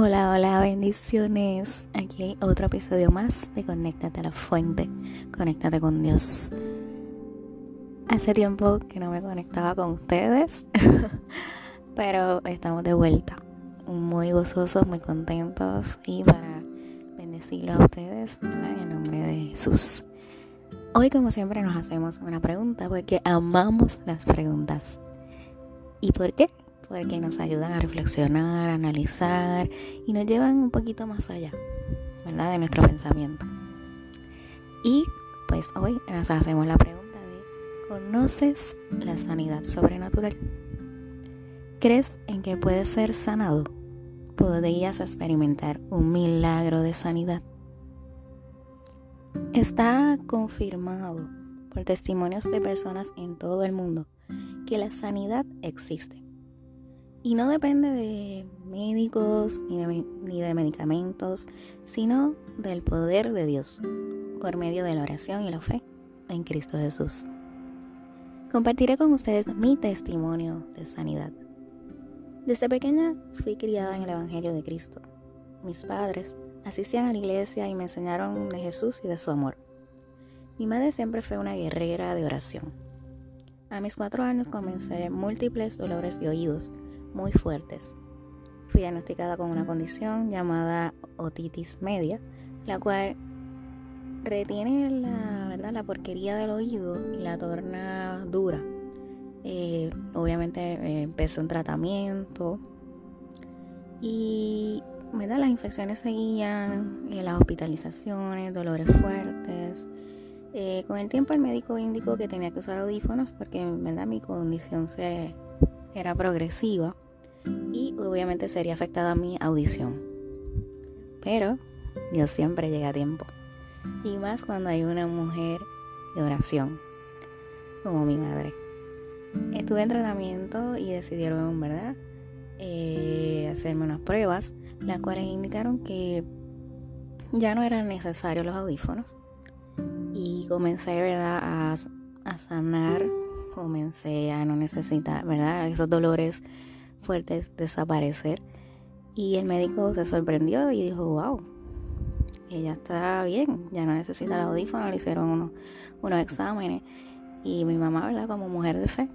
Hola, hola, bendiciones. Aquí hay otro episodio más de Conéctate a la Fuente. Conéctate con Dios. Hace tiempo que no me conectaba con ustedes, pero estamos de vuelta. Muy gozosos, muy contentos y para bendecirlo a ustedes en el nombre de Jesús. Hoy, como siempre, nos hacemos una pregunta porque amamos las preguntas. ¿Y por qué? Porque nos ayudan a reflexionar, a analizar y nos llevan un poquito más allá, ¿verdad? De nuestro pensamiento. Y pues hoy nos hacemos la pregunta de, ¿conoces la sanidad sobrenatural? ¿Crees en que puedes ser sanado? ¿Podrías experimentar un milagro de sanidad? Está confirmado por testimonios de personas en todo el mundo que la sanidad existe. Y no depende de médicos ni de, ni de medicamentos, sino del poder de Dios por medio de la oración y la fe en Cristo Jesús. Compartiré con ustedes mi testimonio de sanidad. Desde pequeña fui criada en el Evangelio de Cristo. Mis padres asistían a la iglesia y me enseñaron de Jesús y de su amor. Mi madre siempre fue una guerrera de oración. A mis cuatro años comencé múltiples dolores de oídos muy fuertes. Fui diagnosticada con una condición llamada otitis media, la cual retiene la, ¿verdad? la porquería del oído y la torna dura. Eh, obviamente eh, empecé un tratamiento y da las infecciones seguían, eh, las hospitalizaciones, dolores fuertes. con el tiempo el médico indicó que tenía que usar audífonos porque ¿verdad? mi condición se, era progresiva y obviamente sería afectada mi audición. Pero Dios siempre llega a tiempo. Y más cuando hay una mujer de oración, como mi madre. Estuve en tratamiento y decidieron, ¿verdad?, eh, hacerme unas pruebas, las cuales indicaron que ya no eran necesarios los audífonos. Y comencé, ¿verdad?, a sanar comencé a no necesitar, ¿verdad? Esos dolores fuertes desaparecer. Y el médico se sorprendió y dijo, wow, ella está bien, ya no necesita el audífono, le hicieron unos, unos exámenes. Y mi mamá, ¿verdad? Como mujer de fe,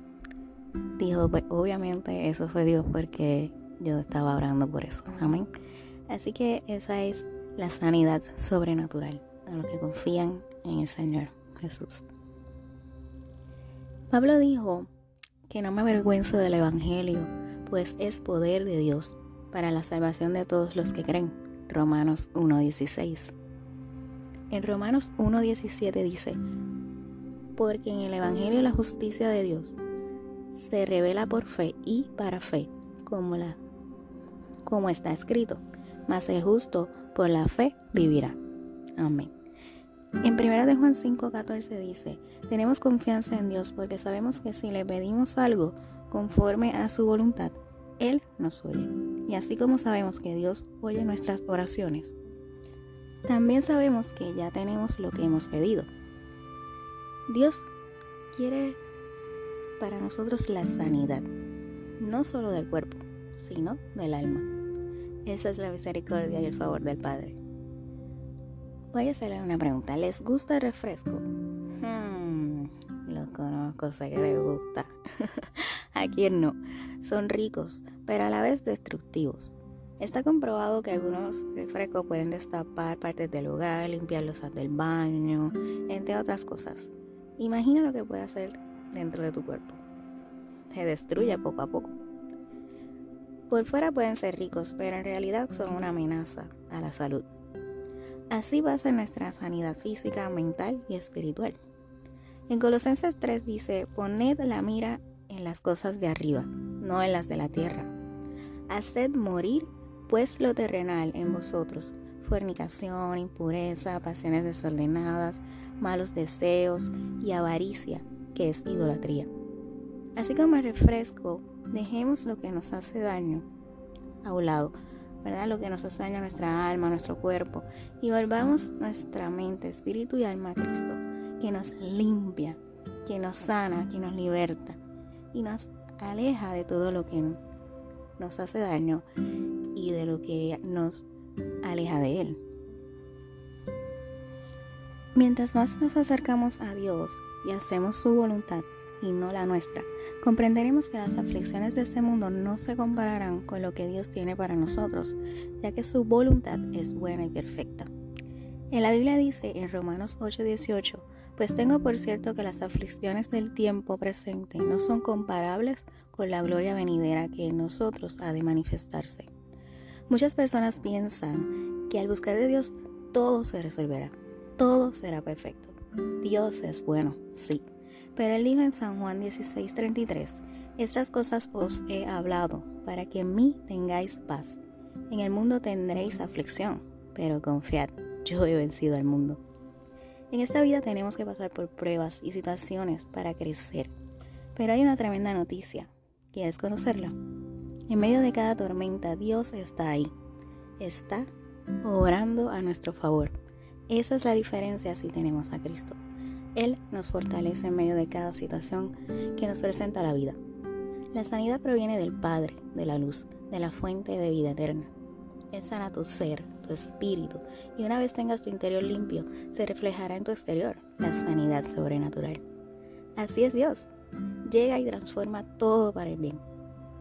dijo, pues obviamente eso fue Dios porque yo estaba orando por eso. Amén. Así que esa es la sanidad sobrenatural a los que confían en el Señor Jesús. Pablo dijo que no me avergüenzo del Evangelio, pues es poder de Dios para la salvación de todos los que creen. Romanos 1.16. En Romanos 1.17 dice, porque en el Evangelio la justicia de Dios se revela por fe y para fe, como, la, como está escrito, mas el justo por la fe vivirá. Amén. En 1 de Juan 5:14 dice, tenemos confianza en Dios porque sabemos que si le pedimos algo conforme a su voluntad, Él nos oye. Y así como sabemos que Dios oye nuestras oraciones, también sabemos que ya tenemos lo que hemos pedido. Dios quiere para nosotros la sanidad, no solo del cuerpo, sino del alma. Esa es la misericordia y el favor del Padre. Voy a hacerle una pregunta. ¿Les gusta el refresco? Hmm, lo conozco, sé que les gusta. a quién no. Son ricos, pero a la vez destructivos. Está comprobado que algunos refrescos pueden destapar partes del hogar, limpiar los del baño, entre otras cosas. Imagina lo que puede hacer dentro de tu cuerpo. Se destruye poco a poco. Por fuera pueden ser ricos, pero en realidad son una amenaza a la salud. Así va a ser nuestra sanidad física, mental y espiritual. En Colosenses 3 dice, poned la mira en las cosas de arriba, no en las de la tierra. Haced morir pues lo terrenal en vosotros, fornicación, impureza, pasiones desordenadas, malos deseos y avaricia, que es idolatría. Así como refresco, dejemos lo que nos hace daño a un lado ¿verdad? Lo que nos a nuestra alma, nuestro cuerpo. Y volvamos nuestra mente, espíritu y alma a Cristo, que nos limpia, que nos sana, que nos liberta y nos aleja de todo lo que nos hace daño y y de lo que nos aleja de Él. Mientras más nos acercamos a Dios y hacemos su voluntad y no la nuestra, comprenderemos que las aflicciones de este mundo no se compararán con lo que Dios tiene para nosotros, ya que su voluntad es buena y perfecta. En la Biblia dice en Romanos 8:18, pues tengo por cierto que las aflicciones del tiempo presente no son comparables con la gloria venidera que en nosotros ha de manifestarse. Muchas personas piensan que al buscar de Dios todo se resolverá todo será perfecto. Dios es bueno, sí. Pero él dijo en San Juan 16:33, estas cosas os he hablado para que en mí tengáis paz. En el mundo tendréis aflicción, pero confiad, yo he vencido al mundo. En esta vida tenemos que pasar por pruebas y situaciones para crecer. Pero hay una tremenda noticia. ¿Quieres conocerla? En medio de cada tormenta, Dios está ahí. Está obrando a nuestro favor. Esa es la diferencia si tenemos a Cristo. Él nos fortalece en medio de cada situación que nos presenta la vida. La sanidad proviene del Padre, de la luz, de la fuente de vida eterna. Él sana tu ser, tu espíritu, y una vez tengas tu interior limpio, se reflejará en tu exterior la sanidad sobrenatural. Así es Dios. Llega y transforma todo para el bien.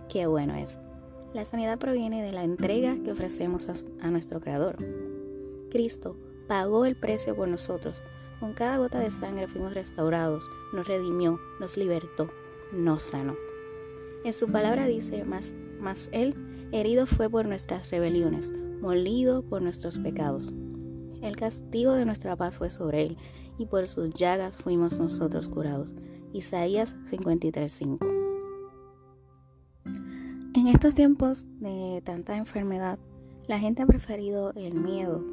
Qué bueno es. La sanidad proviene de la entrega que ofrecemos a, a nuestro Creador. Cristo pagó el precio por nosotros. Con cada gota de sangre fuimos restaurados, nos redimió, nos libertó, nos sanó. En su palabra dice, más, más Él herido fue por nuestras rebeliones, molido por nuestros pecados. El castigo de nuestra paz fue sobre Él, y por sus llagas fuimos nosotros curados. Isaías 53:5. En estos tiempos de tanta enfermedad, la gente ha preferido el miedo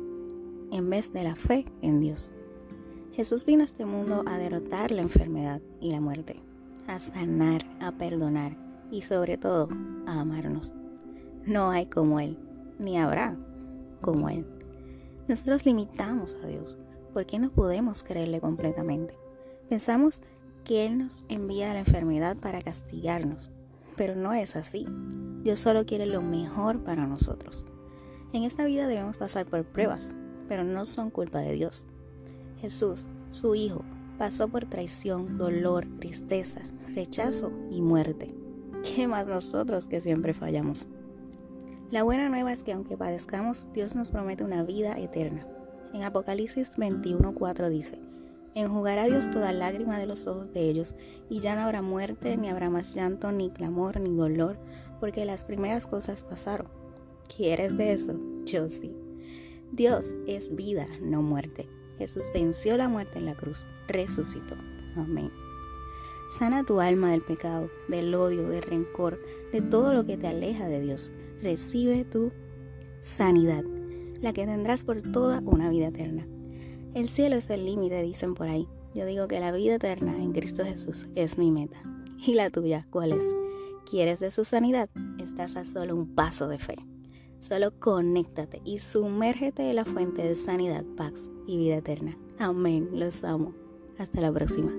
en vez de la fe en Dios. Jesús vino a este mundo a derrotar la enfermedad y la muerte, a sanar, a perdonar y sobre todo a amarnos. No hay como Él, ni habrá como Él. Nosotros limitamos a Dios porque no podemos creerle completamente. Pensamos que Él nos envía la enfermedad para castigarnos, pero no es así. Dios solo quiere lo mejor para nosotros. En esta vida debemos pasar por pruebas, pero no son culpa de Dios. Jesús, su Hijo, pasó por traición, dolor, tristeza, rechazo y muerte. ¿Qué más nosotros que siempre fallamos? La buena nueva es que aunque padezcamos, Dios nos promete una vida eterna. En Apocalipsis 21:4 dice, Enjugará Dios toda lágrima de los ojos de ellos, y ya no habrá muerte, ni habrá más llanto, ni clamor, ni dolor, porque las primeras cosas pasaron. ¿Quieres de eso? Yo sí. Dios es vida, no muerte. Jesús venció la muerte en la cruz, resucitó. Amén. Sana tu alma del pecado, del odio, del rencor, de todo lo que te aleja de Dios. Recibe tu sanidad, la que tendrás por toda una vida eterna. El cielo es el límite, dicen por ahí. Yo digo que la vida eterna en Cristo Jesús es mi meta. ¿Y la tuya cuál es? ¿Quieres de su sanidad? Estás a solo un paso de fe. Solo conéctate y sumérgete en la fuente de sanidad, paz y vida eterna. Amén. Los amo. Hasta la próxima.